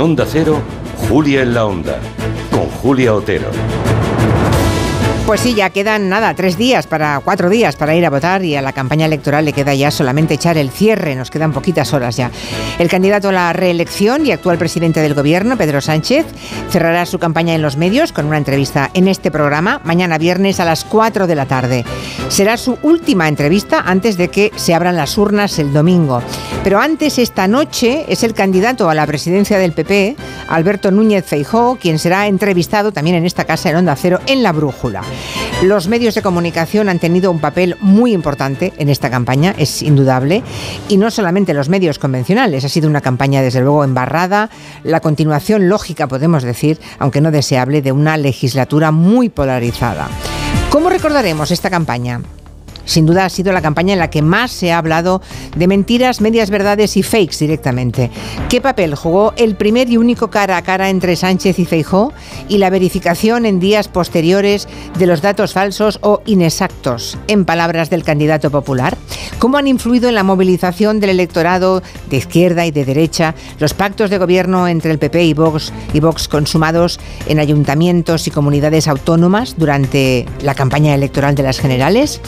Onda Cero, Julia en la Onda, con Julia Otero. Pues sí, ya quedan nada, tres días para cuatro días para ir a votar y a la campaña electoral le queda ya solamente echar el cierre, nos quedan poquitas horas ya. El candidato a la reelección y actual presidente del gobierno, Pedro Sánchez, cerrará su campaña en los medios con una entrevista en este programa mañana viernes a las 4 de la tarde. Será su última entrevista antes de que se abran las urnas el domingo. Pero antes, esta noche, es el candidato a la presidencia del PP, Alberto Núñez Feijóo, quien será entrevistado también en esta casa en Onda Cero en La Brújula. Los medios de comunicación han tenido un papel muy importante en esta campaña, es indudable, y no solamente los medios convencionales, ha sido una campaña desde luego embarrada, la continuación lógica, podemos decir, aunque no deseable, de una legislatura muy polarizada. ¿Cómo recordaremos esta campaña? Sin duda ha sido la campaña en la que más se ha hablado de mentiras, medias verdades y fakes directamente. ¿Qué papel jugó el primer y único cara a cara entre Sánchez y Feijó y la verificación en días posteriores de los datos falsos o inexactos, en palabras del candidato popular? ¿Cómo han influido en la movilización del electorado de izquierda y de derecha los pactos de gobierno entre el PP y Vox, y Vox consumados en ayuntamientos y comunidades autónomas durante la campaña electoral de las generales?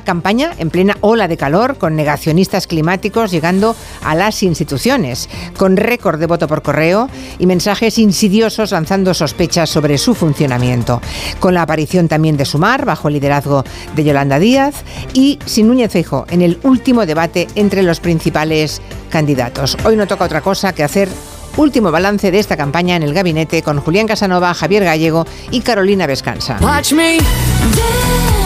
Campaña en plena ola de calor con negacionistas climáticos llegando a las instituciones, con récord de voto por correo y mensajes insidiosos lanzando sospechas sobre su funcionamiento, con la aparición también de Sumar bajo el liderazgo de Yolanda Díaz y sin Núñez Feijo en el último debate entre los principales candidatos. Hoy no toca otra cosa que hacer último balance de esta campaña en el gabinete con Julián Casanova, Javier Gallego y Carolina Vescanza.